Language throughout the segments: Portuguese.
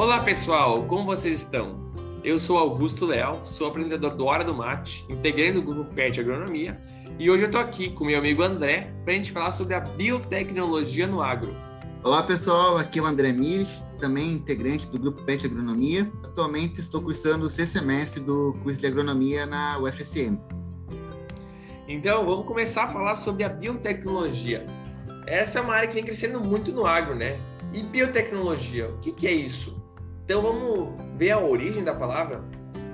Olá pessoal, como vocês estão? Eu sou Augusto Leal, sou apresentador do Hora do Mate, integrante do grupo PET Agronomia, e hoje eu estou aqui com meu amigo André para a gente falar sobre a biotecnologia no agro. Olá pessoal, aqui é o André Mires, também integrante do grupo PET Agronomia. Atualmente estou cursando o sexto semestre do curso de agronomia na UFSM. Então vamos começar a falar sobre a biotecnologia. Essa é uma área que vem crescendo muito no agro, né? E biotecnologia, o que, que é isso? Então vamos ver a origem da palavra.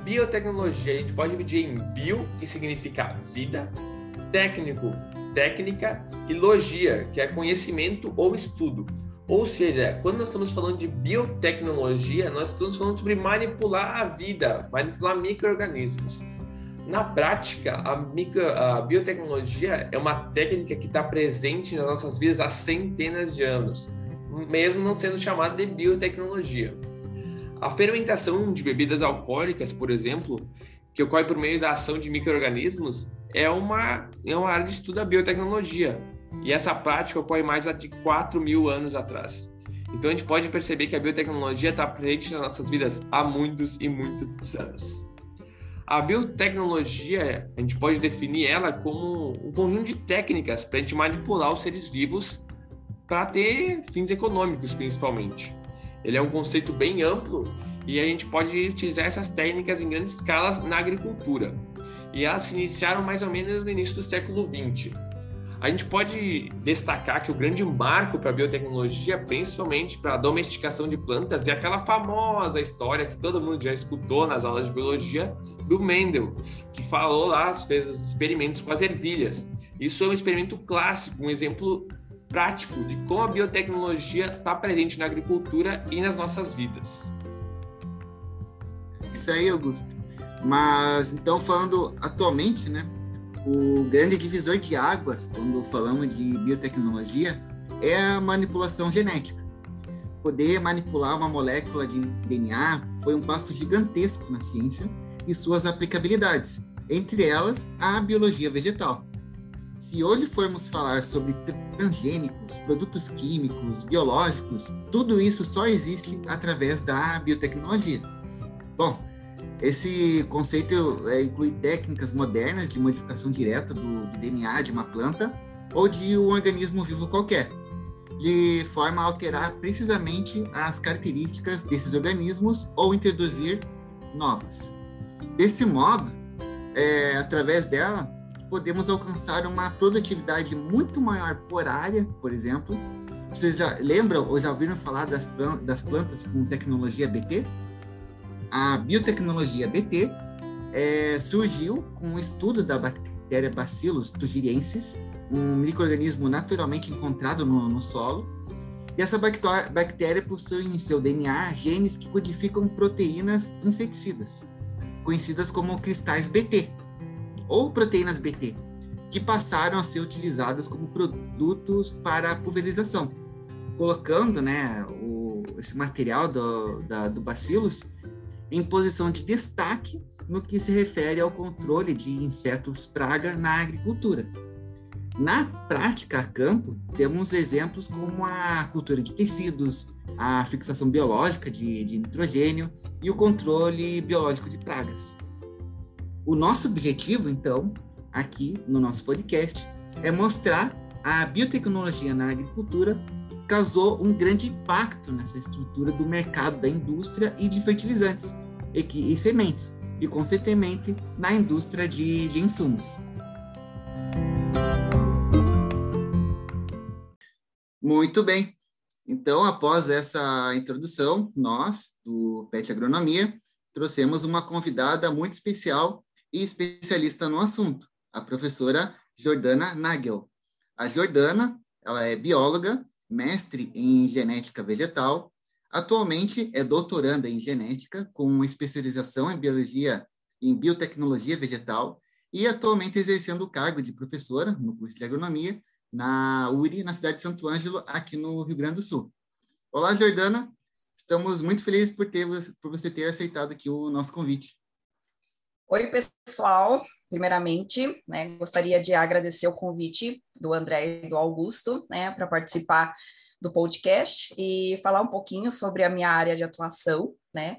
Biotecnologia a gente pode dividir em bio, que significa vida, técnico, técnica, e logia, que é conhecimento ou estudo. Ou seja, quando nós estamos falando de biotecnologia, nós estamos falando sobre manipular a vida, manipular micro-organismos. Na prática, a, micro, a biotecnologia é uma técnica que está presente nas nossas vidas há centenas de anos, mesmo não sendo chamada de biotecnologia. A fermentação de bebidas alcoólicas, por exemplo, que ocorre por meio da ação de micro-organismos, é uma, é uma área de estudo da biotecnologia. E essa prática ocorre mais de 4 mil anos atrás. Então a gente pode perceber que a biotecnologia está presente nas nossas vidas há muitos e muitos anos. A biotecnologia, a gente pode definir ela como um conjunto de técnicas para a gente manipular os seres vivos para ter fins econômicos, principalmente. Ele é um conceito bem amplo e a gente pode utilizar essas técnicas em grandes escalas na agricultura. E elas se iniciaram mais ou menos no início do século XX. A gente pode destacar que o grande marco para a biotecnologia, principalmente para a domesticação de plantas, é aquela famosa história que todo mundo já escutou nas aulas de biologia do Mendel, que falou lá, fez os experimentos com as ervilhas. Isso é um experimento clássico, um exemplo prático de como a biotecnologia está presente na agricultura e nas nossas vidas. Isso aí, Augusto. Mas então falando atualmente, né? o grande divisor de águas, quando falamos de biotecnologia, é a manipulação genética. Poder manipular uma molécula de DNA foi um passo gigantesco na ciência e suas aplicabilidades, entre elas a biologia vegetal. Se hoje formos falar sobre transgênicos, produtos químicos, biológicos, tudo isso só existe através da biotecnologia. Bom, esse conceito é, inclui técnicas modernas de modificação direta do, do, DNA de uma planta ou de um organismo vivo qualquer, de forma a alterar precisamente as características desses organismos ou introduzir novas. Desse modo, é, através dela, podemos alcançar uma produtividade muito maior por área, por exemplo. Vocês já lembram ou já ouviram falar das, das plantas com tecnologia BT? a biotecnologia BT é, surgiu com o estudo da bactéria Bacillus thuringiensis, um microorganismo naturalmente encontrado no, no solo. E essa bactéria possui em seu DNA genes que codificam proteínas inseticidas, conhecidas como cristais BT, ou proteínas BT, que passaram a ser utilizadas como produtos para pulverização, colocando né, o, esse material do, da, do bacillus em posição de destaque no que se refere ao controle de insetos praga na agricultura. Na prática a campo, temos exemplos como a cultura de tecidos, a fixação biológica de, de nitrogênio e o controle biológico de pragas. O nosso objetivo, então, aqui no nosso podcast, é mostrar a biotecnologia na agricultura causou um grande impacto nessa estrutura do mercado da indústria e de fertilizantes e, e sementes, e consequentemente na indústria de, de insumos. Muito bem. Então, após essa introdução, nós, do PET Agronomia, trouxemos uma convidada muito especial e especialista no assunto, a professora Jordana Nagel. A Jordana, ela é bióloga, mestre em genética vegetal, Atualmente é doutoranda em genética, com especialização em biologia em biotecnologia vegetal e atualmente exercendo o cargo de professora no curso de agronomia na URI, na cidade de Santo Ângelo, aqui no Rio Grande do Sul. Olá, Jordana. Estamos muito felizes por, ter, por você ter aceitado aqui o nosso convite. Oi, pessoal. Primeiramente, né, gostaria de agradecer o convite do André e do Augusto, né, para participar do podcast e falar um pouquinho sobre a minha área de atuação, né?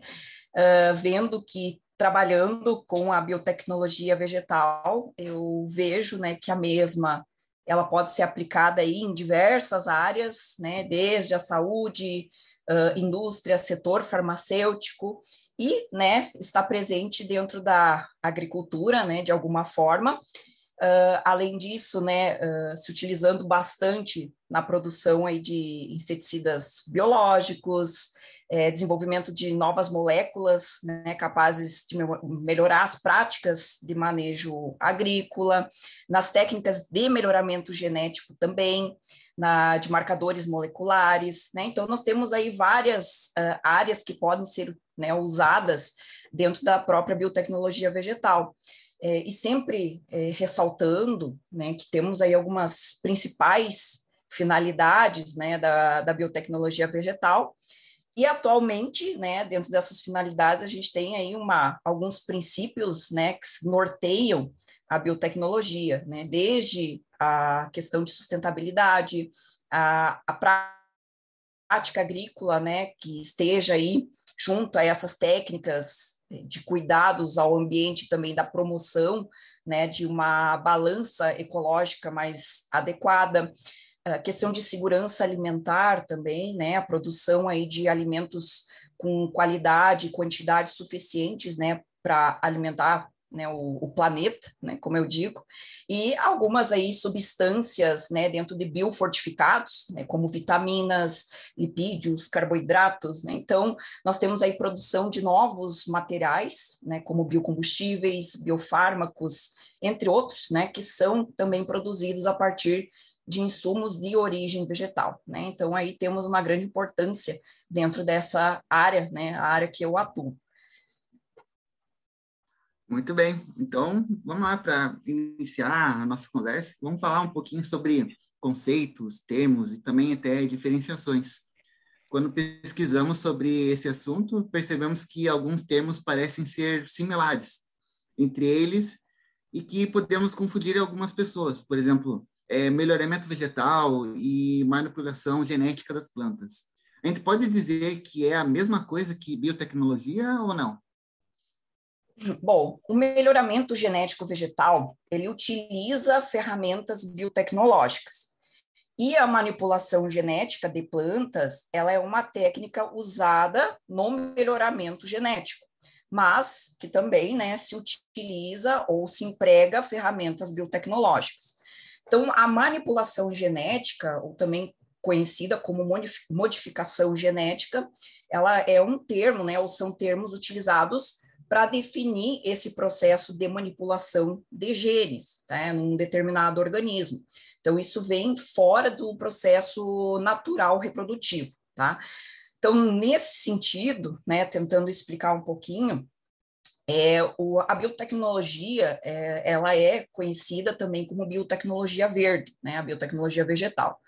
Uh, vendo que trabalhando com a biotecnologia vegetal, eu vejo, né, que a mesma ela pode ser aplicada aí em diversas áreas, né, desde a saúde, uh, indústria, setor farmacêutico e, né, está presente dentro da agricultura, né, de alguma forma. Uh, além disso, né, uh, se utilizando bastante na produção aí de inseticidas biológicos, é, desenvolvimento de novas moléculas né, capazes de melhorar as práticas de manejo agrícola, nas técnicas de melhoramento genético também, na, de marcadores moleculares. Né? Então, nós temos aí várias uh, áreas que podem ser né, usadas dentro da própria biotecnologia vegetal. É, e sempre é, ressaltando né, que temos aí algumas principais finalidades né, da, da biotecnologia vegetal, e atualmente, né, dentro dessas finalidades, a gente tem aí uma, alguns princípios, né, que norteiam a biotecnologia, né, desde a questão de sustentabilidade, a, a prática agrícola, né, que esteja aí junto a essas técnicas de cuidados ao ambiente também da promoção, né, de uma balança ecológica mais adequada, a questão de segurança alimentar também, né, a produção aí de alimentos com qualidade, quantidade suficientes, né, para alimentar né, o, o, planeta, né, como eu digo, e algumas aí substâncias, né, dentro de biofortificados, né, como vitaminas, lipídios, carboidratos, né, então nós temos aí produção de novos materiais, né, como biocombustíveis, biofármacos, entre outros, né, que são também produzidos a partir de insumos de origem vegetal, né? Então aí temos uma grande importância dentro dessa área, né? A área que eu atuo. Muito bem. Então, vamos lá para iniciar a nossa conversa. Vamos falar um pouquinho sobre conceitos, termos e também até diferenciações. Quando pesquisamos sobre esse assunto, percebemos que alguns termos parecem ser similares entre eles e que podemos confundir algumas pessoas. Por exemplo, é, melhoramento vegetal e manipulação genética das plantas. A gente pode dizer que é a mesma coisa que biotecnologia ou não? Bom, o melhoramento genético vegetal, ele utiliza ferramentas biotecnológicas. E a manipulação genética de plantas, ela é uma técnica usada no melhoramento genético, mas que também né, se utiliza ou se emprega ferramentas biotecnológicas. Então, a manipulação genética, ou também conhecida como modificação genética, ela é um termo, né, ou são termos utilizados para definir esse processo de manipulação de genes, né, num determinado organismo. Então, isso vem fora do processo natural reprodutivo, tá? Então, nesse sentido, né, tentando explicar um pouquinho, é, o, a biotecnologia, é, ela é conhecida também como biotecnologia verde, né, a biotecnologia vegetal.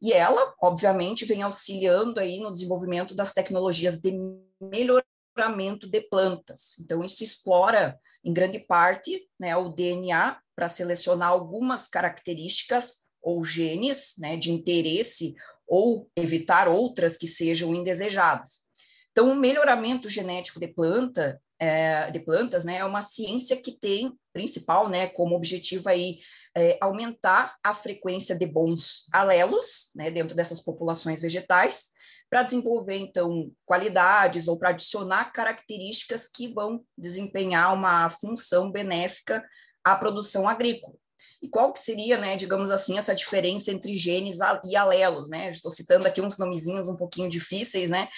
E ela, obviamente, vem auxiliando aí no desenvolvimento das tecnologias de melhoramento de plantas. Então, isso explora, em grande parte, né, o DNA para selecionar algumas características ou genes né, de interesse ou evitar outras que sejam indesejadas. Então, o melhoramento genético de planta é, de plantas, né, é uma ciência que tem principal, né, como objetivo aí é, aumentar a frequência de bons alelos, né, dentro dessas populações vegetais, para desenvolver então qualidades ou para adicionar características que vão desempenhar uma função benéfica à produção agrícola. E qual que seria, né, digamos assim, essa diferença entre genes e alelos, né? Estou citando aqui uns nomezinhos um pouquinho difíceis, né?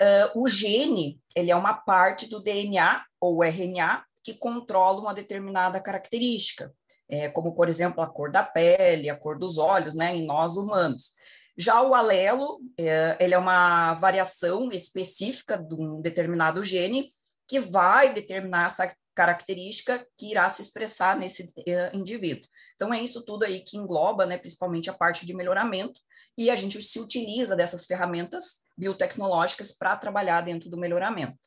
Uh, o gene, ele é uma parte do DNA ou RNA que controla uma determinada característica, é, como, por exemplo, a cor da pele, a cor dos olhos, né, em nós humanos. Já o alelo, é, ele é uma variação específica de um determinado gene que vai determinar essa característica que irá se expressar nesse uh, indivíduo. Então, é isso tudo aí que engloba, né, principalmente a parte de melhoramento, e a gente se utiliza dessas ferramentas biotecnológicas para trabalhar dentro do melhoramento.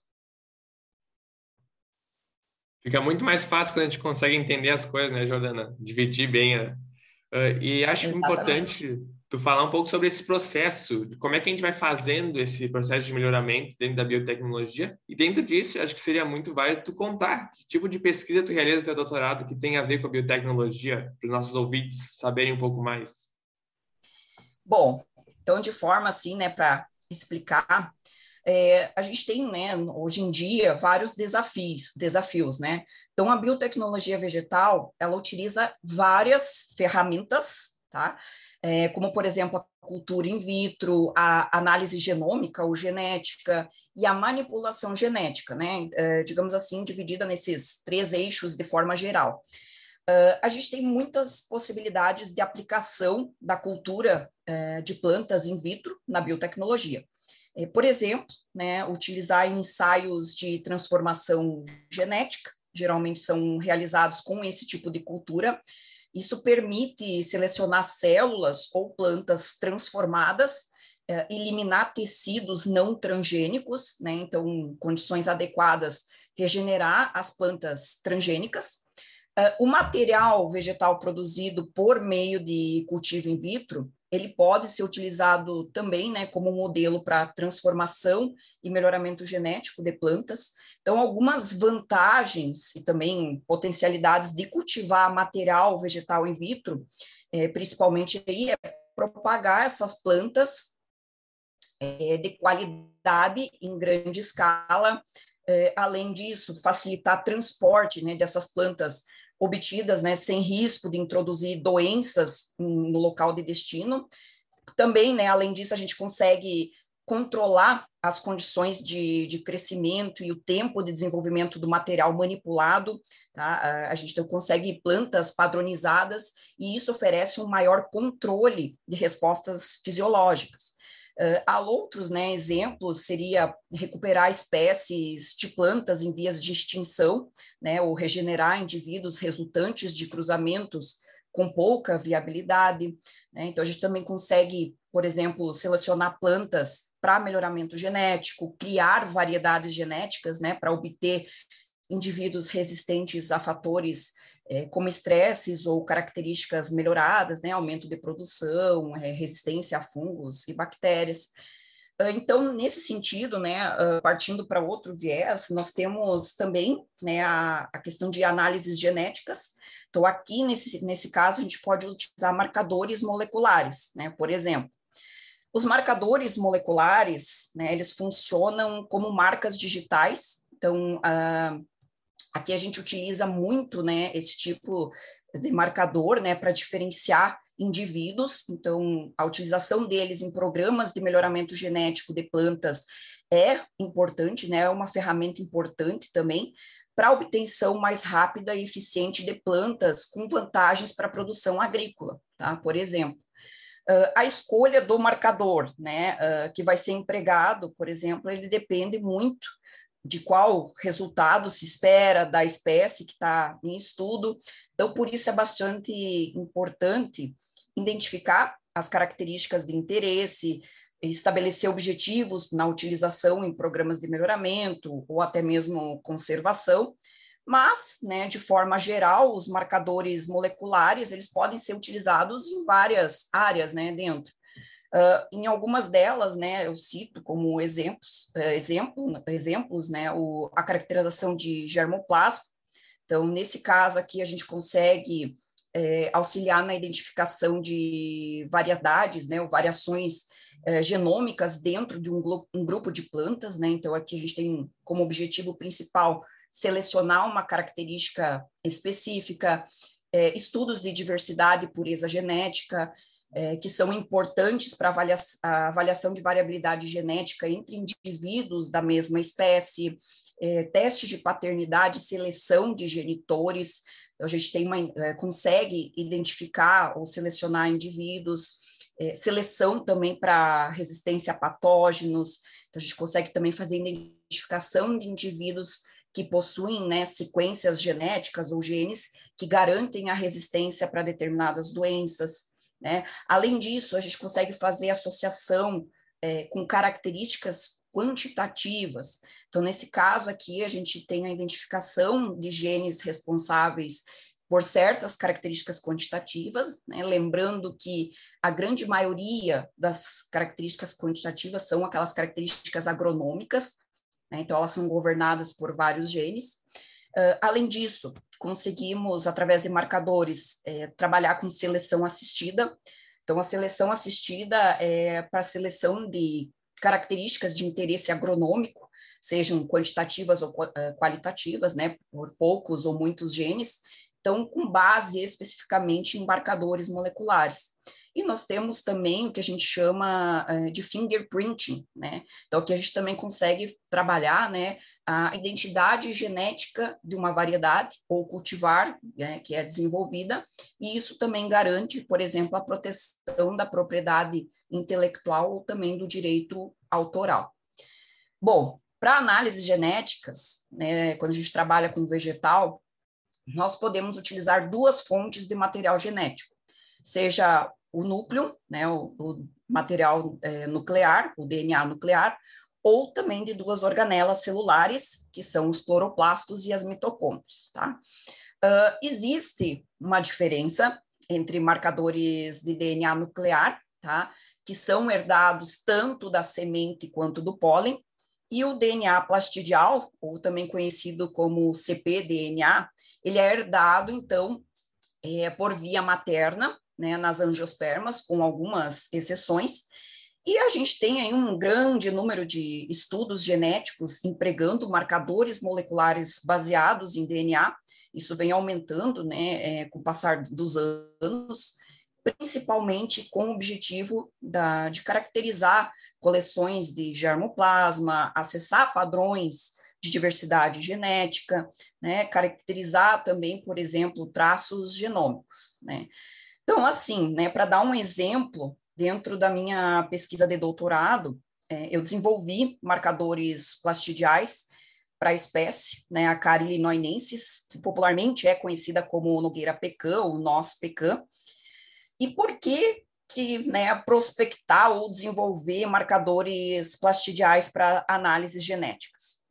Fica muito mais fácil quando a gente consegue entender as coisas, né, Jordana? Dividir bem. A... Uh, e acho Exatamente. importante tu falar um pouco sobre esse processo, como é que a gente vai fazendo esse processo de melhoramento dentro da biotecnologia. E dentro disso, acho que seria muito válido tu contar que tipo de pesquisa tu realiza no teu doutorado que tem a ver com a biotecnologia, para os nossos ouvintes saberem um pouco mais. Bom, então de forma assim, né, para explicar, é, a gente tem, né, hoje em dia, vários desafios, desafios, né? Então, a biotecnologia vegetal, ela utiliza várias ferramentas, tá? é, como, por exemplo, a cultura in vitro, a análise genômica ou genética e a manipulação genética, né? É, digamos assim, dividida nesses três eixos de forma geral. Uh, a gente tem muitas possibilidades de aplicação da cultura uh, de plantas in vitro na biotecnologia. Uh, por exemplo, né, utilizar ensaios de transformação genética, geralmente são realizados com esse tipo de cultura, isso permite selecionar células ou plantas transformadas, eh, eliminar tecidos não transgênicos, né? Então, condições adequadas, regenerar as plantas transgênicas. Uh, o material vegetal produzido por meio de cultivo in vitro ele pode ser utilizado também né, como modelo para transformação e melhoramento genético de plantas. Então, algumas vantagens e também potencialidades de cultivar material vegetal in vitro, é, principalmente aí, é propagar essas plantas é, de qualidade em grande escala. É, além disso, facilitar transporte né, dessas plantas obtidas, né, sem risco de introduzir doenças no local de destino. Também, né, além disso, a gente consegue controlar as condições de, de crescimento e o tempo de desenvolvimento do material manipulado, tá? A gente então consegue plantas padronizadas e isso oferece um maior controle de respostas fisiológicas. Uh, há outros né, exemplos, seria recuperar espécies de plantas em vias de extinção, né, ou regenerar indivíduos resultantes de cruzamentos com pouca viabilidade. Né? Então, a gente também consegue, por exemplo, selecionar plantas para melhoramento genético, criar variedades genéticas né, para obter indivíduos resistentes a fatores é, como estresses ou características melhoradas, né, aumento de produção, é, resistência a fungos e bactérias. Ah, então, nesse sentido, né, ah, partindo para outro viés, nós temos também né, a, a questão de análises genéticas. Então, aqui, nesse, nesse caso, a gente pode utilizar marcadores moleculares, né, por exemplo. Os marcadores moleculares, né, eles funcionam como marcas digitais, então, uh, Aqui a gente utiliza muito, né, esse tipo de marcador, né, para diferenciar indivíduos. Então, a utilização deles em programas de melhoramento genético de plantas é importante, né, é uma ferramenta importante também para a obtenção mais rápida e eficiente de plantas com vantagens para a produção agrícola, tá? Por exemplo, Uh, a escolha do marcador, né, uh, que vai ser empregado, por exemplo, ele depende muito de qual resultado se espera da espécie que está em estudo. Então, por isso é bastante importante identificar as características de interesse, estabelecer objetivos na utilização em programas de melhoramento ou até mesmo conservação, mas, né, de forma geral, os marcadores moleculares, eles podem ser utilizados em várias áreas, né, dentro. Uh, em algumas delas, né, eu cito como exemplos, uh, exemplo, exemplos, né, o, a caracterização de germoplasma. Então, nesse caso aqui, a gente consegue é, auxiliar na identificação de variedades, né, ou variações é, genômicas dentro de um, um, grupo de plantas, né? Então, aqui a gente tem como objetivo principal selecionar uma característica específica, é, estudos de diversidade e pureza genética, é, que são importantes para avalia a avaliação de variabilidade genética entre indivíduos da mesma espécie, é, teste de paternidade, seleção de genitores, então, a gente tem uma, é, consegue identificar ou selecionar indivíduos, é, seleção também para resistência a patógenos, então a gente consegue também fazer identificação de indivíduos que possuem né, sequências genéticas ou genes que garantem a resistência para determinadas doenças. Né? Além disso, a gente consegue fazer associação é, com características quantitativas. Então, nesse caso aqui, a gente tem a identificação de genes responsáveis por certas características quantitativas, né? lembrando que a grande maioria das características quantitativas são aquelas características agronômicas, né? então elas são governadas por vários genes. Uh, além disso, conseguimos, através de marcadores, é, trabalhar com seleção assistida. Então, a seleção assistida é para seleção de características de interesse agronômico, sejam quantitativas ou uh, qualitativas, né, por poucos ou muitos genes, então, com base especificamente em marcadores moleculares. E nós temos também o que a gente chama uh, de fingerprinting, né? Então, que a gente também consegue trabalhar, né, a identidade genética de uma variedade ou cultivar, né, que é desenvolvida, e isso também garante, por exemplo, a proteção da propriedade intelectual ou também do direito autoral. Bom, para análises genéticas, né, quando a gente trabalha com vegetal, nós podemos utilizar duas fontes de material genético, seja o núcleo, né, o, o material é, nuclear, o DNA nuclear, ou também de duas organelas celulares, que são os cloroplastos e as mitocôndrias, tá? Uh, existe uma diferença entre marcadores de DNA nuclear, tá? Que são herdados tanto da semente quanto do pólen, e o DNA plastidial, ou também conhecido como cpDNA, ele é herdado, então, é, por via materna, né, nas angiospermas, com algumas exceções, e a gente tem aí um grande número de estudos genéticos empregando marcadores moleculares baseados em DNA, isso vem aumentando, né, é, com o passar dos anos, principalmente com o objetivo da, de caracterizar coleções de germoplasma, acessar padrões de diversidade genética, né, caracterizar também, por exemplo, traços genômicos, né. Então, assim, né, para dar um exemplo, dentro da minha pesquisa de doutorado, é, eu desenvolvi marcadores plastidiais para a espécie, né, a Caria illinoinensis, que popularmente é conhecida como Nogueira pecan, ou Nós pecan, e por que que né, prospectar ou desenvolver marcadores plastidiais para análises genéticas.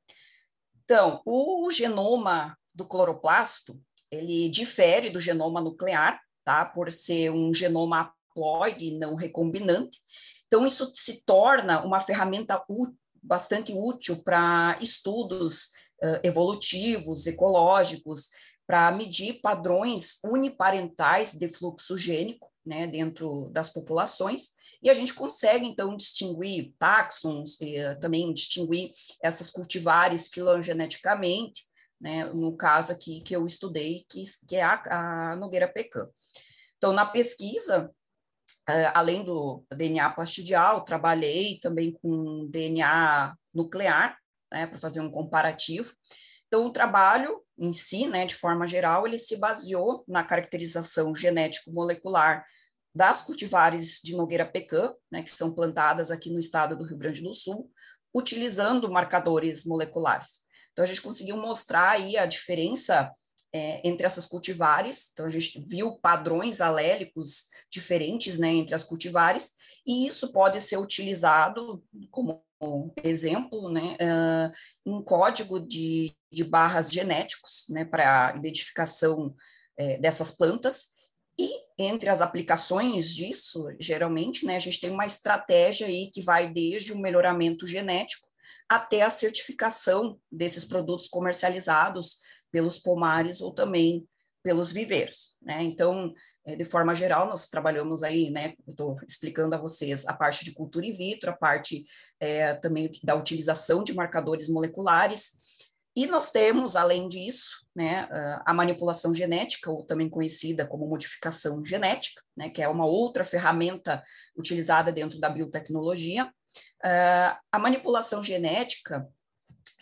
Então, o genoma do cloroplasto, ele difere do genoma nuclear, tá? Por ser um genoma haploide não recombinante. Então, isso se torna uma ferramenta bastante útil para estudos uh, evolutivos, ecológicos, para medir padrões uniparentais de fluxo gênico, né, dentro das populações, e a gente consegue, então, distinguir táxons, e, uh, também distinguir essas cultivares filogeneticamente, né, no caso aqui que eu estudei, que, que é a, a Nogueira Pecan. Então, na pesquisa, uh, além do DNA plastidial, trabalhei também com DNA nuclear, né, para fazer um comparativo. Então, o trabalho em si, né, de forma geral, ele se baseou na caracterização genético-molecular das cultivares de Nogueira Pecan, né, que são plantadas aqui no estado do Rio Grande do Sul, utilizando marcadores moleculares. Então, a gente conseguiu mostrar aí a diferença é, entre essas cultivares, então a gente viu padrões alélicos diferentes né, entre as cultivares, e isso pode ser utilizado como exemplo né, uh, em código de, de barras genéticos né, para identificação é, dessas plantas, e entre as aplicações disso, geralmente, né, a gente tem uma estratégia aí que vai desde o melhoramento genético até a certificação desses produtos comercializados pelos pomares ou também pelos viveiros, né? Então, é, de forma geral, nós trabalhamos aí, né? Estou explicando a vocês a parte de cultura in vitro, a parte é, também da utilização de marcadores moleculares, e nós temos, além disso, né, a manipulação genética, ou também conhecida como modificação genética, né, que é uma outra ferramenta utilizada dentro da biotecnologia. a manipulação genética,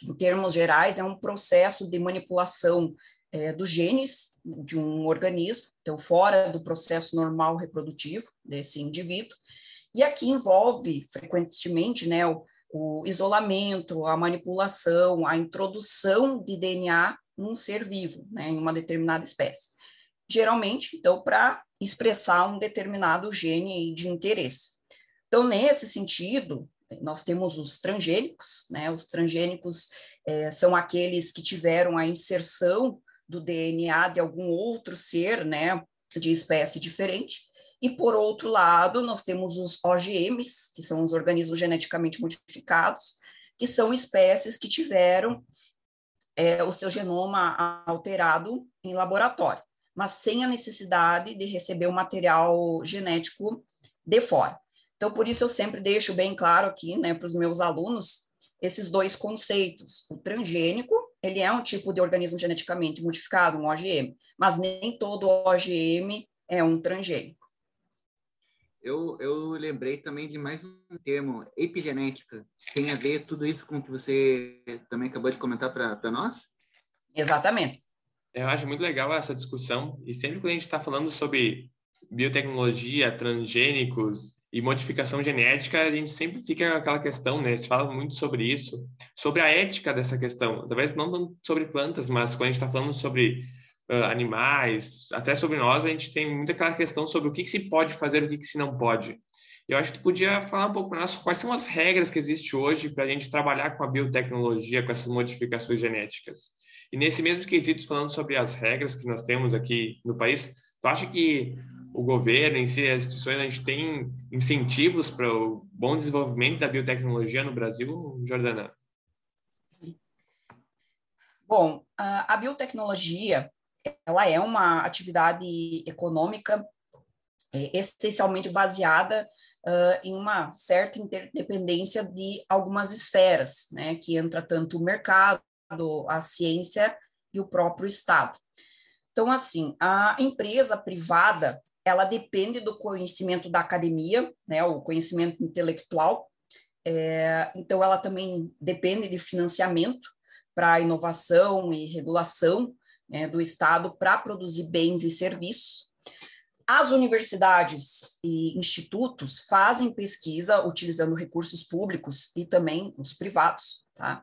em termos gerais, é um processo de manipulação é, dos genes de um organismo, então fora do processo normal reprodutivo desse indivíduo, e aqui envolve frequentemente né, o, o isolamento, a manipulação, a introdução de DNA num ser vivo, né, em uma determinada espécie. Geralmente, então, para expressar um determinado gene de interesse. Então, nesse sentido, nós temos os transgênicos, né? Os transgênicos é, são aqueles que tiveram a inserção do DNA de algum outro ser, né, de espécie diferente. E, por outro lado, nós temos os OGMs, que são os organismos geneticamente modificados, que são espécies que tiveram é, o seu genoma alterado em laboratório, mas sem a necessidade de receber o material genético de fora. Então, por isso eu sempre deixo bem claro aqui, né, para os meus alunos, esses dois conceitos. O transgênico, ele é um tipo de organismo geneticamente modificado, um OGM, mas nem todo OGM é um transgênico. Eu, eu lembrei também de mais um termo, epigenética. Tem a ver tudo isso com o que você também acabou de comentar para nós? Exatamente. Eu acho muito legal essa discussão, e sempre que a gente está falando sobre biotecnologia, transgênicos e modificação genética, a gente sempre fica aquela questão, né? Se fala muito sobre isso, sobre a ética dessa questão. Talvez não sobre plantas, mas quando a gente está falando sobre uh, animais, até sobre nós, a gente tem muita aquela questão sobre o que, que se pode fazer o que, que se não pode. Eu acho que tu podia falar um pouco para nós quais são as regras que existem hoje para a gente trabalhar com a biotecnologia, com essas modificações genéticas. E nesse mesmo quesito, falando sobre as regras que nós temos aqui no país, tu acha que o governo em si, as instituições, a gente tem incentivos para o bom desenvolvimento da biotecnologia no Brasil, Jordana? Bom, a biotecnologia ela é uma atividade econômica é, essencialmente baseada uh, em uma certa interdependência de algumas esferas, né, que entra tanto o mercado, a ciência e o próprio Estado. Então, assim, a empresa privada, ela depende do conhecimento da academia, né, o conhecimento intelectual, é, então ela também depende de financiamento para inovação e regulação né, do Estado para produzir bens e serviços. As universidades e institutos fazem pesquisa utilizando recursos públicos e também os privados, tá?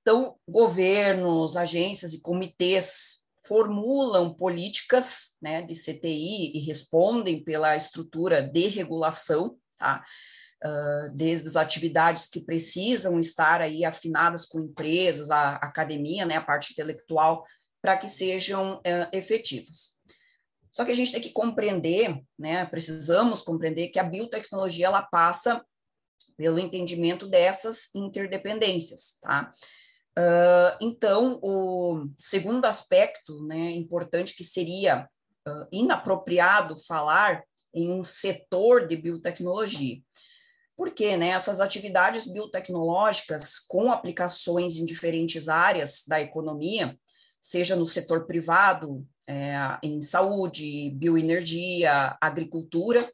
Então, governos, agências e comitês formulam políticas né, de CTI e respondem pela estrutura de regulação, tá? Uh, desde as atividades que precisam estar aí afinadas com empresas, a academia, né, a parte intelectual para que sejam uh, efetivos. Só que a gente tem que compreender, né, precisamos compreender que a biotecnologia ela passa pelo entendimento dessas interdependências, tá? Uh, então, o segundo aspecto, né, importante que seria uh, inapropriado falar em um setor de biotecnologia, porque né, essas atividades biotecnológicas com aplicações em diferentes áreas da economia, seja no setor privado, é, em saúde, bioenergia, agricultura,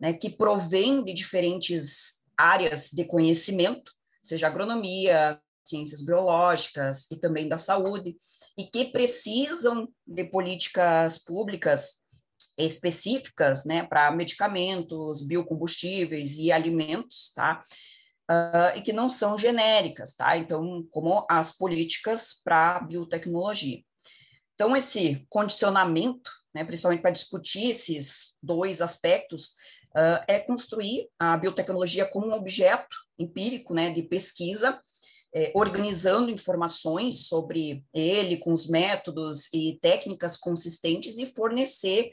né, que provém de diferentes áreas de conhecimento, seja agronomia, ciências biológicas e também da saúde, e que precisam de políticas públicas específicas, né, para medicamentos, biocombustíveis e alimentos, tá? uh, e que não são genéricas, tá? Então, como as políticas para biotecnologia. Então, esse condicionamento, né, principalmente para discutir esses dois aspectos, uh, é construir a biotecnologia como um objeto empírico né, de pesquisa, é, organizando informações sobre ele, com os métodos e técnicas consistentes e fornecer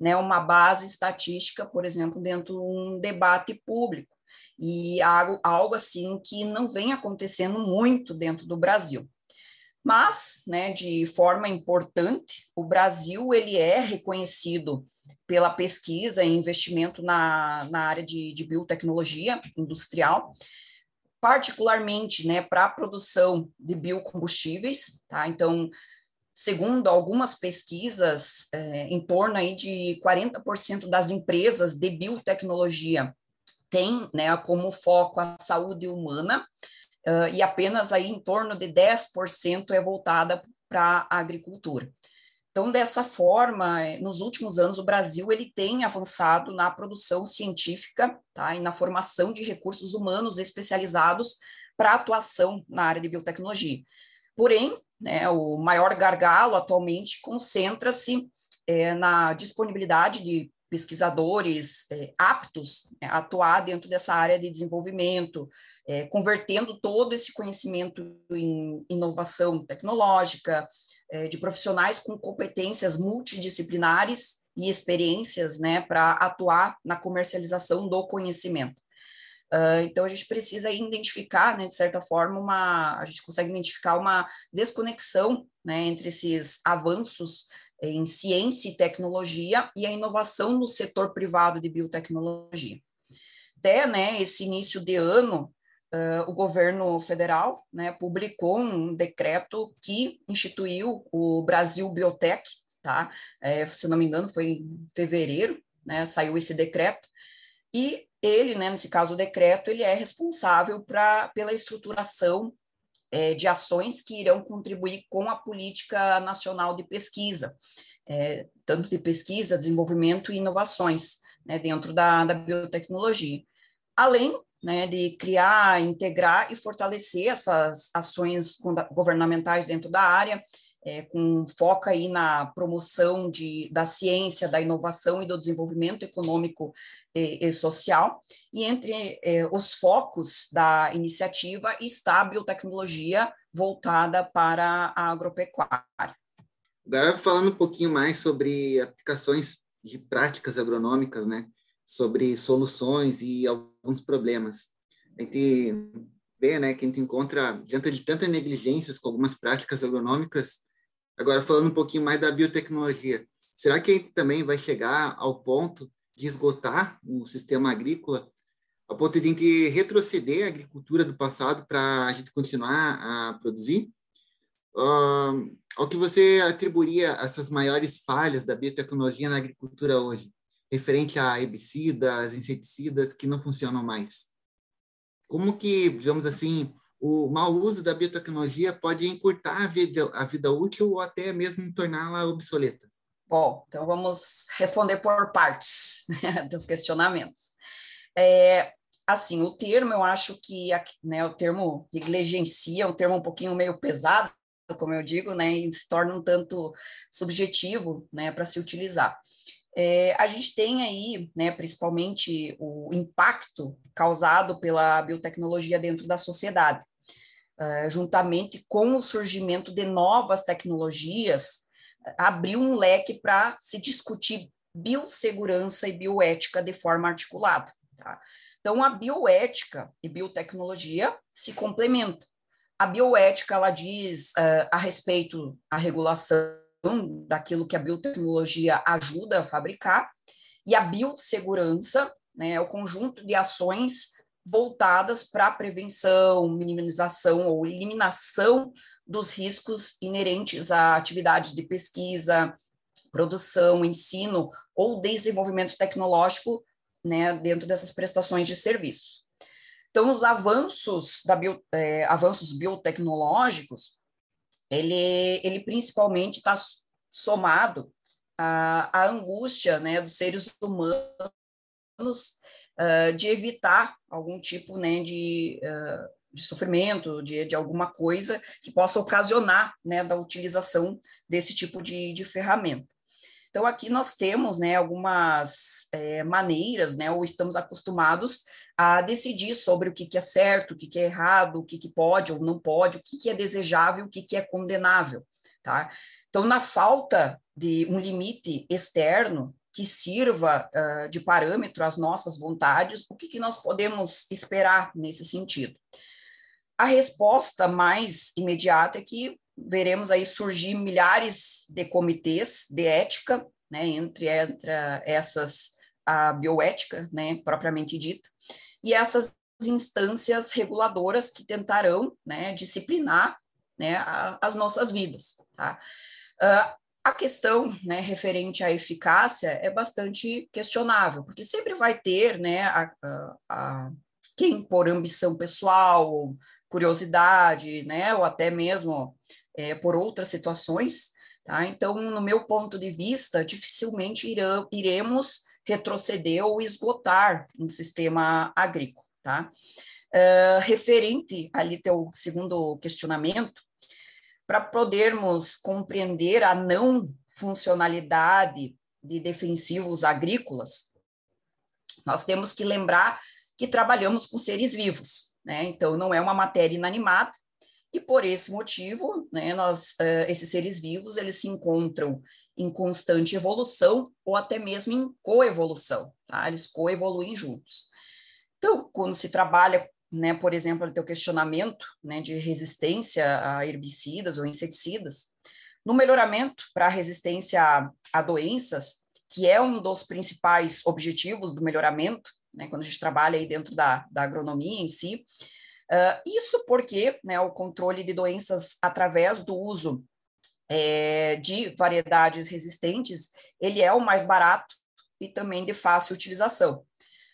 né, uma base estatística, por exemplo, dentro de um debate público e algo, algo assim que não vem acontecendo muito dentro do Brasil. Mas, né, de forma importante, o Brasil ele é reconhecido pela pesquisa e investimento na, na área de, de biotecnologia industrial, particularmente né, para a produção de biocombustíveis. Tá? Então, segundo algumas pesquisas, é, em torno aí de 40% das empresas de biotecnologia tem né, como foco a saúde humana, uh, e apenas aí em torno de 10% é voltada para a agricultura. Então, dessa forma, eh, nos últimos anos, o Brasil ele tem avançado na produção científica tá, e na formação de recursos humanos especializados para atuação na área de biotecnologia. Porém, né, o maior gargalo atualmente concentra-se é, na disponibilidade de pesquisadores é, aptos né, a atuar dentro dessa área de desenvolvimento, é, convertendo todo esse conhecimento em inovação tecnológica, de profissionais com competências multidisciplinares e experiências né, para atuar na comercialização do conhecimento. Uh, então, a gente precisa identificar, né, de certa forma, uma, a gente consegue identificar uma desconexão né, entre esses avanços em ciência e tecnologia e a inovação no setor privado de biotecnologia. Até né, esse início de ano, uh, o governo federal né, publicou um decreto que instituiu o Brasil Biotech, tá? É, se não me engano, foi em fevereiro, né, saiu esse decreto, e ele, né, nesse caso o decreto, ele é responsável pra, pela estruturação é, de ações que irão contribuir com a política nacional de pesquisa, é, tanto de pesquisa, desenvolvimento e inovações né, dentro da, da biotecnologia. Além né, de criar, integrar e fortalecer essas ações governamentais dentro da área, é, com foco aí na promoção de, da ciência, da inovação e do desenvolvimento econômico e, e social. E entre é, os focos da iniciativa está a biotecnologia voltada para a agropecuária. Agora, falando um pouquinho mais sobre aplicações de práticas agronômicas, né? Sobre soluções e alguns problemas. A gente vê, né, que a gente encontra, diante de tantas negligências com algumas práticas agronômicas, Agora, falando um pouquinho mais da biotecnologia, será que a gente também vai chegar ao ponto de esgotar o sistema agrícola, ao ponto de a gente retroceder a agricultura do passado para a gente continuar a produzir? Uh, ao que você atribuiria essas maiores falhas da biotecnologia na agricultura hoje, referente a herbicidas, inseticidas que não funcionam mais? Como que, digamos assim, o mau uso da biotecnologia pode encurtar a vida, a vida útil ou até mesmo torná-la obsoleta? Bom, então vamos responder por partes dos questionamentos. É, assim, o termo, eu acho que né, o termo negligencia é um termo um pouquinho meio pesado, como eu digo, né, e se torna um tanto subjetivo né, para se utilizar. É, a gente tem aí, né, principalmente, o impacto causado pela biotecnologia dentro da sociedade. Uh, juntamente com o surgimento de novas tecnologias, abriu um leque para se discutir biossegurança e bioética de forma articulada. Tá? Então, a bioética e biotecnologia se complementam. A bioética, ela diz uh, a respeito da regulação daquilo que a biotecnologia ajuda a fabricar, e a biossegurança né, é o conjunto de ações voltadas para a prevenção, minimização ou eliminação dos riscos inerentes a atividades de pesquisa, produção, ensino ou desenvolvimento tecnológico né, dentro dessas prestações de serviço. Então, os avanços, da bio, é, avanços biotecnológicos, ele, ele principalmente está somado à, à angústia né, dos seres humanos uh, de evitar algum tipo né, de, uh, de sofrimento, de, de alguma coisa que possa ocasionar né, da utilização desse tipo de, de ferramenta. Então, aqui nós temos né, algumas é, maneiras, né, ou estamos acostumados a decidir sobre o que, que é certo, o que, que é errado, o que, que pode ou não pode, o que, que é desejável, o que, que é condenável. Tá? Então, na falta de um limite externo, que sirva uh, de parâmetro às nossas vontades, o que, que nós podemos esperar nesse sentido? A resposta mais imediata é que veremos aí surgir milhares de comitês de ética, né, entre, entre essas a bioética, né, propriamente dita, e essas instâncias reguladoras que tentarão, né, disciplinar, né, a, as nossas vidas, tá? Uh, a questão né, referente à eficácia é bastante questionável, porque sempre vai ter né, a, a, a quem por ambição pessoal, curiosidade, né, ou até mesmo é, por outras situações. Tá? Então, no meu ponto de vista, dificilmente iremos retroceder ou esgotar um sistema agrícola. Tá? Uh, referente ali teu segundo questionamento, para podermos compreender a não funcionalidade de defensivos agrícolas, nós temos que lembrar que trabalhamos com seres vivos, né? Então, não é uma matéria inanimada, e por esse motivo, né, nós, uh, esses seres vivos, eles se encontram em constante evolução ou até mesmo em coevolução, tá? Eles coevoluem juntos. Então, quando se trabalha, né, por exemplo, o questionamento, né, de resistência a herbicidas ou inseticidas, no melhoramento para a resistência a, a doenças, que é um dos principais objetivos do melhoramento, né, quando a gente trabalha aí dentro da, da agronomia em si, Uh, isso porque né, o controle de doenças através do uso é, de variedades resistentes, ele é o mais barato e também de fácil utilização.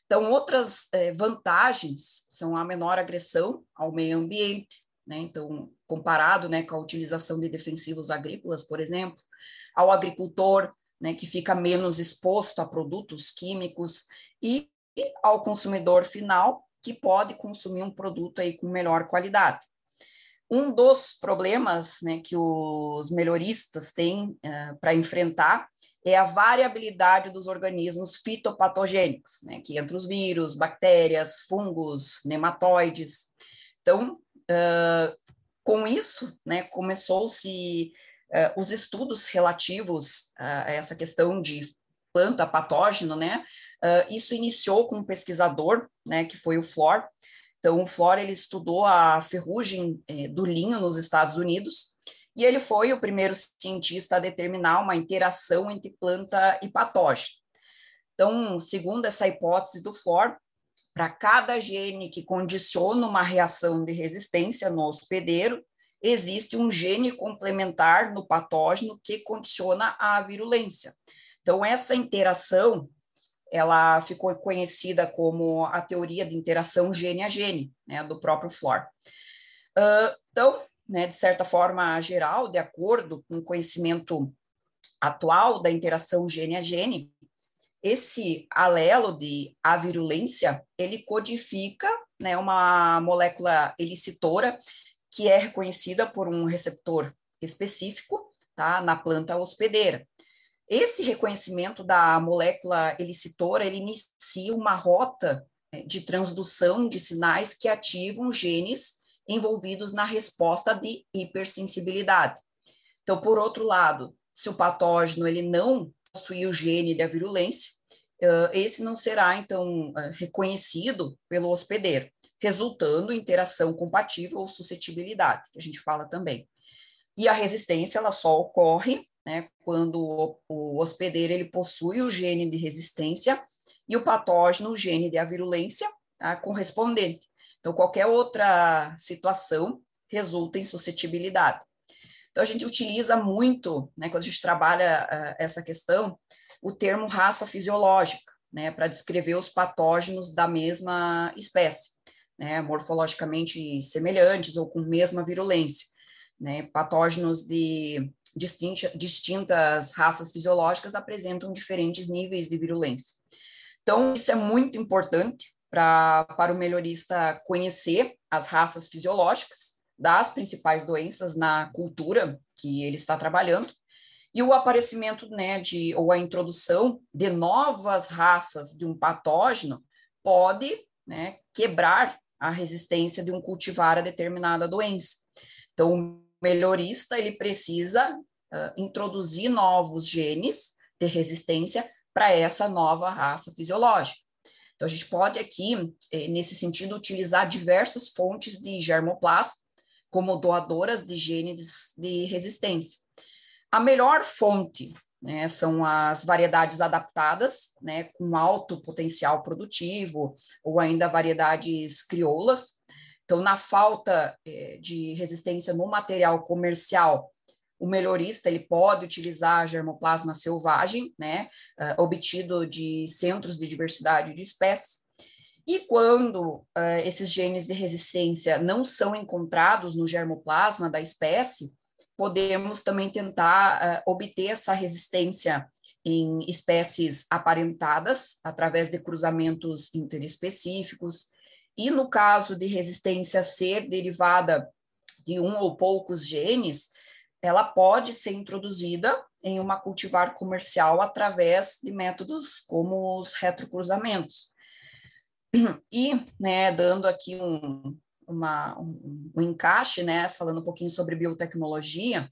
Então, outras é, vantagens são a menor agressão ao meio ambiente, né? Então, comparado né, com a utilização de defensivos agrícolas, por exemplo, ao agricultor, né, que fica menos exposto a produtos químicos, e ao consumidor final, que pode consumir um produto aí com melhor qualidade. Um dos problemas né, que os melhoristas têm uh, para enfrentar é a variabilidade dos organismos fitopatogênicos, né, que entre os vírus, bactérias, fungos, nematóides. Então, uh, com isso, né, começou-se uh, os estudos relativos a essa questão de planta patógeno, né? Uh, isso iniciou com um pesquisador, né, que foi o Flor. Então, o Flor ele estudou a ferrugem eh, do linho nos Estados Unidos e ele foi o primeiro cientista a determinar uma interação entre planta e patógeno. Então, segundo essa hipótese do Flor, para cada gene que condiciona uma reação de resistência no hospedeiro, existe um gene complementar no patógeno que condiciona a virulência. Então, essa interação, ela ficou conhecida como a teoria de interação gene a gene, né, do próprio Flor. Uh, então, né, de certa forma geral, de acordo com o conhecimento atual da interação gene a gene, esse alelo de avirulência, ele codifica né, uma molécula elicitora que é reconhecida por um receptor específico tá, na planta hospedeira. Esse reconhecimento da molécula elicitora, ele inicia uma rota é, de transdução de sinais que ativam genes envolvidos na resposta de hipersensibilidade. Então, por outro lado, se o patógeno ele não possuir o gene da virulência, esse não será, então, reconhecido pelo hospedeiro, resultando em interação compatível ou suscetibilidade, que a gente fala também. E a resistência, ela só ocorre né, quando o, o hospedeiro ele possui o gene de resistência e o patógeno o gene de avirulência tá, correspondente. Então, qualquer outra situação resulta em suscetibilidade. Então, a gente utiliza muito, né, quando a gente trabalha uh, essa questão, o termo raça fisiológica, né, para descrever os patógenos da mesma espécie, né, morfologicamente semelhantes ou com mesma virulência. Né, patógenos de distintas raças fisiológicas apresentam diferentes níveis de virulência. Então, isso é muito importante pra, para o melhorista conhecer as raças fisiológicas das principais doenças na cultura que ele está trabalhando, e o aparecimento, né, de, ou a introdução de novas raças de um patógeno pode, né, quebrar a resistência de um cultivar a determinada doença. Então, melhorista ele precisa uh, introduzir novos genes de resistência para essa nova raça fisiológica. Então, a gente pode aqui, eh, nesse sentido, utilizar diversas fontes de germoplasma como doadoras de genes de resistência. A melhor fonte né, são as variedades adaptadas, né, com alto potencial produtivo, ou ainda variedades crioulas, então, na falta é, de resistência no material comercial, o melhorista ele pode utilizar germoplasma selvagem, né, uh, obtido de centros de diversidade de espécies. E quando uh, esses genes de resistência não são encontrados no germoplasma da espécie, podemos também tentar uh, obter essa resistência em espécies aparentadas através de cruzamentos interespecíficos, e no caso de resistência ser derivada de um ou poucos genes, ela pode ser introduzida em uma cultivar comercial através de métodos como os retrocruzamentos. E, né, dando aqui um, uma, um, um encaixe, né, falando um pouquinho sobre biotecnologia,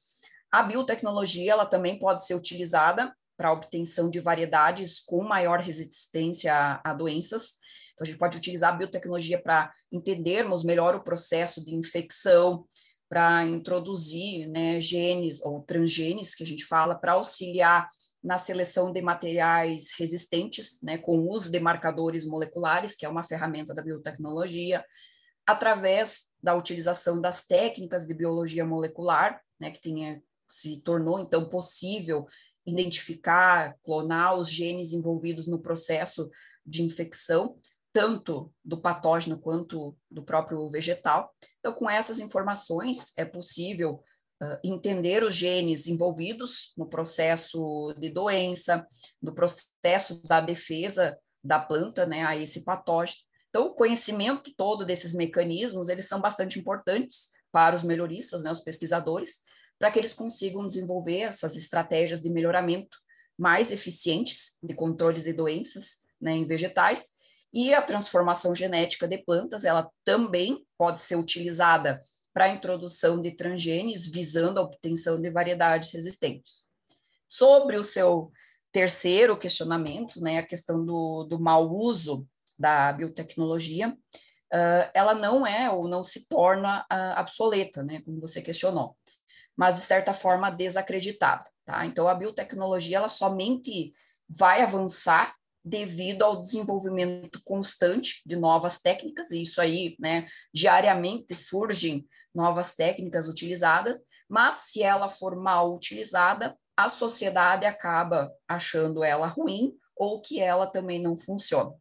a biotecnologia ela também pode ser utilizada para a obtenção de variedades com maior resistência a, a doenças. Então, a gente pode utilizar a biotecnologia para entendermos melhor o processo de infecção, para introduzir né, genes ou transgenes, que a gente fala, para auxiliar na seleção de materiais resistentes, né, com o uso de marcadores moleculares, que é uma ferramenta da biotecnologia, através da utilização das técnicas de biologia molecular, né, que se tornou então possível identificar, clonar os genes envolvidos no processo de infecção, tanto do patógeno quanto do próprio vegetal. Então, com essas informações, é possível uh, entender os genes envolvidos no processo de doença, no processo da defesa da planta né, a esse patógeno. Então, o conhecimento todo desses mecanismos, eles são bastante importantes para os melhoristas, né, os pesquisadores, para que eles consigam desenvolver essas estratégias de melhoramento mais eficientes de controles de doenças né, em vegetais. E a transformação genética de plantas, ela também pode ser utilizada para a introdução de transgenes, visando a obtenção de variedades resistentes. Sobre o seu terceiro questionamento, né, a questão do, do mau uso da biotecnologia, uh, ela não é ou não se torna uh, obsoleta, né, como você questionou, mas de certa forma desacreditada. Tá? Então, a biotecnologia ela somente vai avançar devido ao desenvolvimento constante de novas técnicas, e isso aí, né, diariamente surgem novas técnicas utilizadas, mas se ela for mal utilizada, a sociedade acaba achando ela ruim ou que ela também não funciona.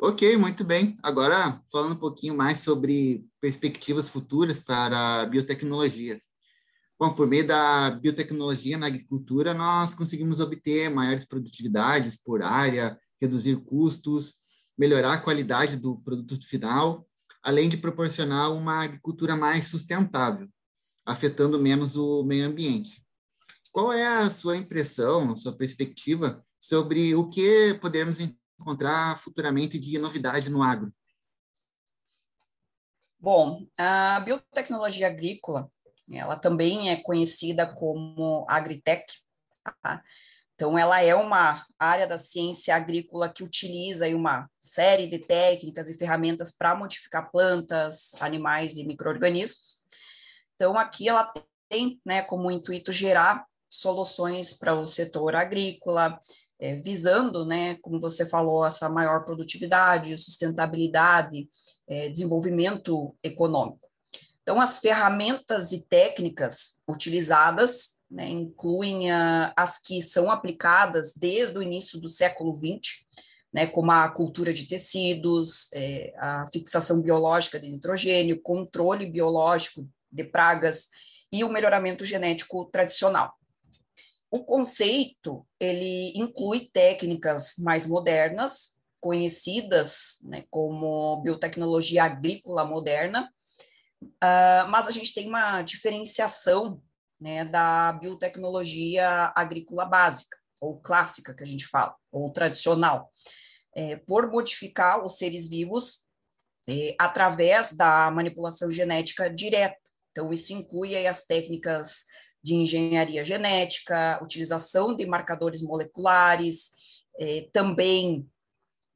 Ok, muito bem. Agora, falando um pouquinho mais sobre perspectivas futuras para a biotecnologia. Bom, por meio da biotecnologia na agricultura, nós conseguimos obter maiores produtividades por área, reduzir custos, melhorar a qualidade do produto final além de proporcionar uma agricultura mais sustentável, afetando menos o meio ambiente. Qual é a sua impressão, sua perspectiva sobre o que podemos encontrar futuramente de novidade no agro? Bom, a biotecnologia agrícola, ela também é conhecida como agritech, tá? Então, ela é uma área da ciência agrícola que utiliza uma série de técnicas e ferramentas para modificar plantas, animais e micro-organismos. Então, aqui ela tem né, como intuito gerar soluções para o setor agrícola, é, visando, né, como você falou, essa maior produtividade, sustentabilidade, é, desenvolvimento econômico. Então, as ferramentas e técnicas utilizadas né, incluem uh, as que são aplicadas desde o início do século XX, né, como a cultura de tecidos, é, a fixação biológica de nitrogênio, controle biológico de pragas e o melhoramento genético tradicional. O conceito ele inclui técnicas mais modernas, conhecidas né, como biotecnologia agrícola moderna, uh, mas a gente tem uma diferenciação né, da biotecnologia agrícola básica, ou clássica, que a gente fala, ou tradicional, é, por modificar os seres vivos é, através da manipulação genética direta. Então, isso inclui as técnicas de engenharia genética, utilização de marcadores moleculares, é, também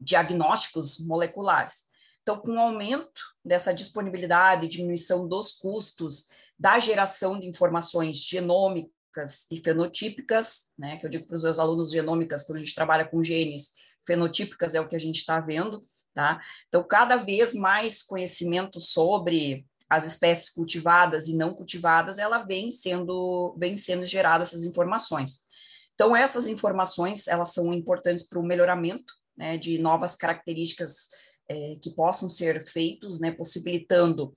diagnósticos moleculares. Então, com o aumento dessa disponibilidade, diminuição dos custos da geração de informações genômicas e fenotípicas, né, que eu digo para os meus alunos genômicas, quando a gente trabalha com genes, fenotípicas é o que a gente está vendo, tá? Então, cada vez mais conhecimento sobre as espécies cultivadas e não cultivadas, ela vem sendo, vem sendo gerada essas informações. Então, essas informações, elas são importantes para o melhoramento né, de novas características é, que possam ser feitos, né, possibilitando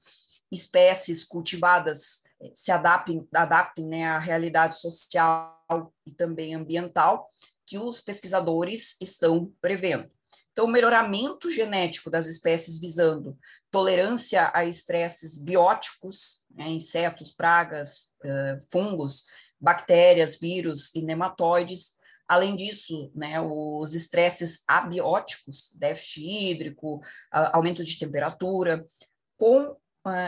espécies cultivadas eh, se adaptem, adaptem né, à realidade social e também ambiental que os pesquisadores estão prevendo. Então, o melhoramento genético das espécies visando tolerância a estresses bióticos, né, insetos, pragas, uh, fungos, bactérias, vírus e nematóides, Além disso, né, os estresses abióticos, déficit hídrico, aumento de temperatura, com uh,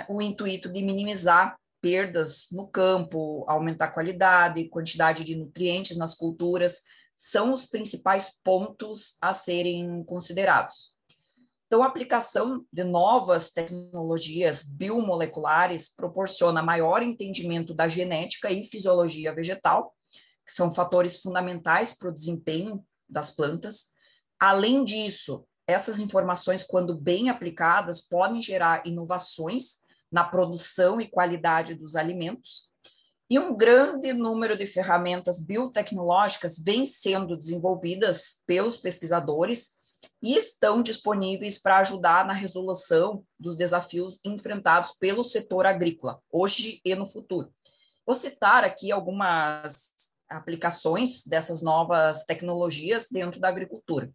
o intuito de minimizar perdas no campo, aumentar a qualidade, quantidade de nutrientes nas culturas, são os principais pontos a serem considerados. Então, a aplicação de novas tecnologias biomoleculares proporciona maior entendimento da genética e fisiologia vegetal, são fatores fundamentais para o desempenho das plantas. Além disso, essas informações, quando bem aplicadas, podem gerar inovações na produção e qualidade dos alimentos. E um grande número de ferramentas biotecnológicas vem sendo desenvolvidas pelos pesquisadores e estão disponíveis para ajudar na resolução dos desafios enfrentados pelo setor agrícola, hoje e no futuro. Vou citar aqui algumas aplicações dessas novas tecnologias dentro da agricultura.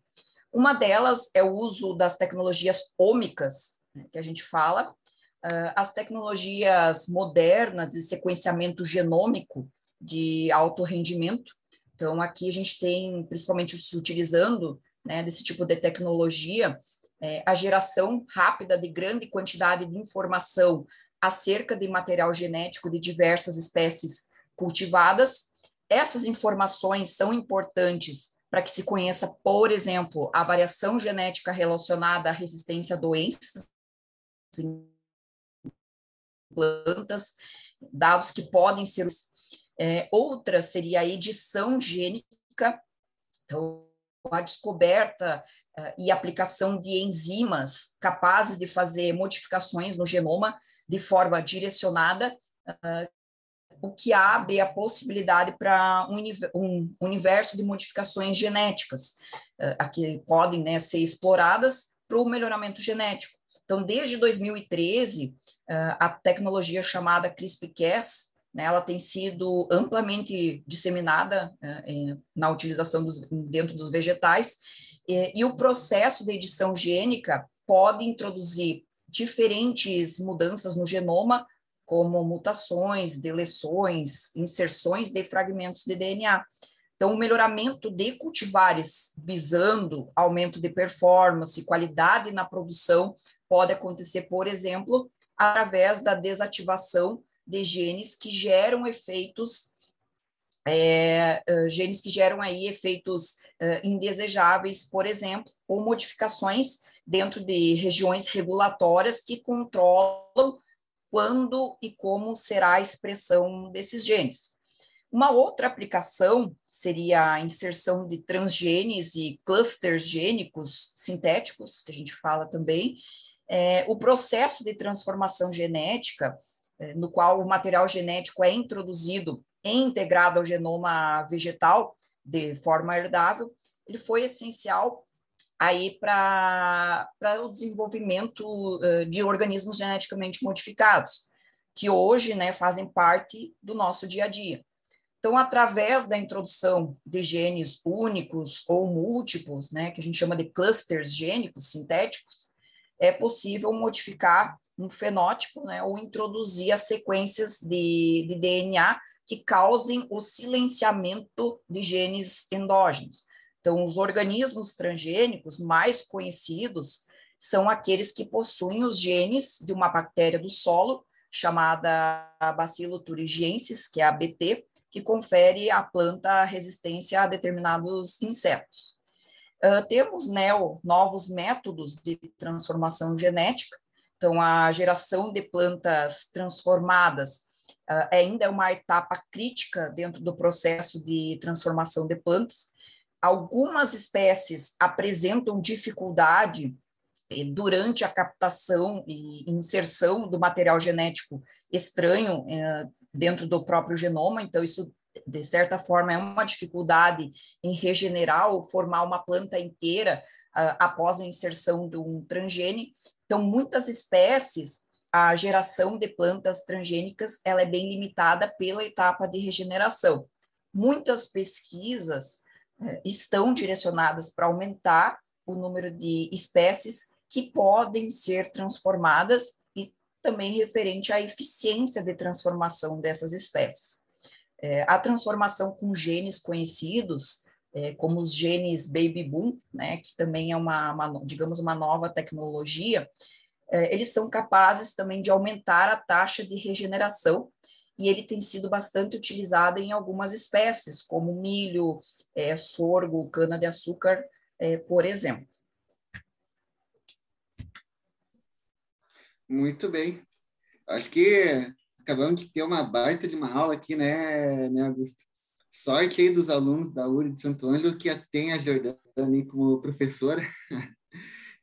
Uma delas é o uso das tecnologias ômicas, né, que a gente fala, uh, as tecnologias modernas de sequenciamento genômico de alto rendimento. Então, aqui a gente tem, principalmente se utilizando né, desse tipo de tecnologia, é, a geração rápida de grande quantidade de informação acerca de material genético de diversas espécies cultivadas. Essas informações são importantes para que se conheça, por exemplo, a variação genética relacionada à resistência a doenças em plantas, dados que podem ser. É, outra seria a edição gênica, então, a descoberta uh, e aplicação de enzimas capazes de fazer modificações no genoma de forma direcionada, uh, o que abre a possibilidade para um, universo de modificações genéticas, uh, que podem né, ser exploradas para o melhoramento genético. Então, desde 2013, a tecnologia chamada CRISPR-Cas né, ela tem sido amplamente disseminada né, na utilização dos, dentro dos vegetais, e, e o processo de edição gênica pode introduzir diferentes mudanças no genoma, como mutações, deleções, inserções de fragmentos de DNA. Então, o melhoramento de cultivares visando aumento de performance, qualidade na produção, pode acontecer, por exemplo, através da desativação de genes que geram efeitos é, genes que geram aí efeitos uh, indesejáveis, por exemplo, ou modificações dentro de regiões regulatórias que controlam quando e como será a expressão desses genes. Uma outra aplicação seria a inserção de transgenes e clusters gênicos sintéticos, que a gente fala também. É, o processo de transformação genética é, no qual o material genético é introduzido e integrado ao genoma vegetal de forma herdável, ele foi essencial aí para o desenvolvimento uh, de organismos geneticamente modificados, que hoje né, fazem parte do nosso dia a dia. Então, através da introdução de genes únicos ou múltiplos, né, que a gente chama de clusters gênicos sintéticos, é possível modificar um fenótipo, né, ou introduzir as sequências de, de DNA que causem o silenciamento de genes endógenos. Então, os organismos transgênicos mais conhecidos são aqueles que possuem os genes de uma bactéria do solo, chamada Bacillus thuringiensis, que é a BT, que confere à planta resistência a determinados insetos. Uh, temos né, novos métodos de transformação genética, então, a geração de plantas transformadas uh, ainda é uma etapa crítica dentro do processo de transformação de plantas. Algumas espécies apresentam dificuldade eh, durante a captação e inserção do material genético estranho eh, dentro do próprio genoma, então isso de certa forma é uma dificuldade em regenerar ou formar uma planta inteira uh, após a inserção de um transgene. Então, muitas espécies, a geração de plantas transgênicas, ela é bem limitada pela etapa de regeneração. Muitas pesquisas estão direcionadas para aumentar o número de espécies que podem ser transformadas e também referente à eficiência de transformação dessas espécies. É, a transformação com genes conhecidos é, como os genes baby boom, né, que também é uma, uma digamos, uma nova tecnologia, é, eles são capazes também de aumentar a taxa de regeneração e ele tem sido bastante utilizado em algumas espécies, como milho, é, sorgo, cana-de-açúcar, é, por exemplo. Muito bem. Acho que acabamos de ter uma baita de uma aula aqui, né, né Augusto? Sorte aí dos alunos da URI de Santo Ângelo que tem a Jordana como professora.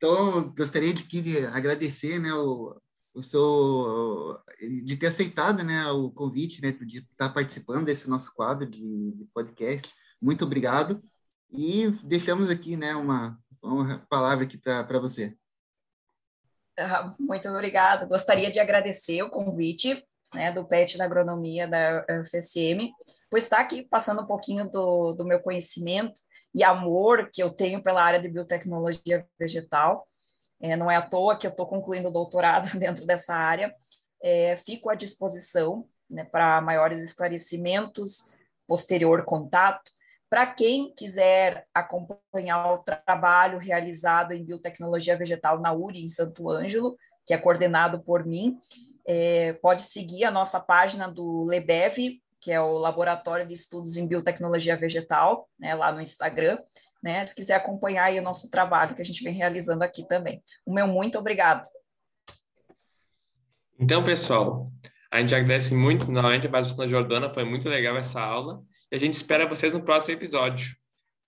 Então, gostaria de, de agradecer né, o, o seu, de ter aceitado né, o convite, né, de estar participando desse nosso quadro de, de podcast. Muito obrigado. E deixamos aqui né, uma, uma palavra aqui para você. Ah, muito obrigado. Gostaria de agradecer o convite né, do PET da Agronomia da UFSM, por estar aqui passando um pouquinho do, do meu conhecimento e amor que eu tenho pela área de biotecnologia vegetal. É, não é à toa que eu estou concluindo o doutorado dentro dessa área. É, fico à disposição né, para maiores esclarecimentos, posterior contato. Para quem quiser acompanhar o trabalho realizado em biotecnologia vegetal na URI, em Santo Ângelo, que é coordenado por mim, é, pode seguir a nossa página do LEBEV, que é o Laboratório de Estudos em Biotecnologia Vegetal, né, lá no Instagram, né, se quiser acompanhar aí o nosso trabalho que a gente vem realizando aqui também. O meu muito obrigado. Então, pessoal, a gente agradece muito novamente a da Jordana, foi muito legal essa aula, e a gente espera vocês no próximo episódio.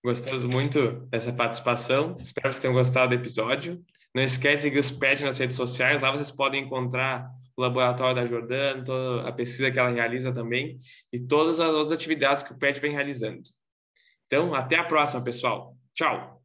Gostamos muito dessa participação, espero que vocês tenham gostado do episódio. Não esquece de seguir os PET nas redes sociais, lá vocês podem encontrar laboratório da Jordana, toda a pesquisa que ela realiza também e todas as outras atividades que o PET vem realizando. Então, até a próxima, pessoal. Tchau!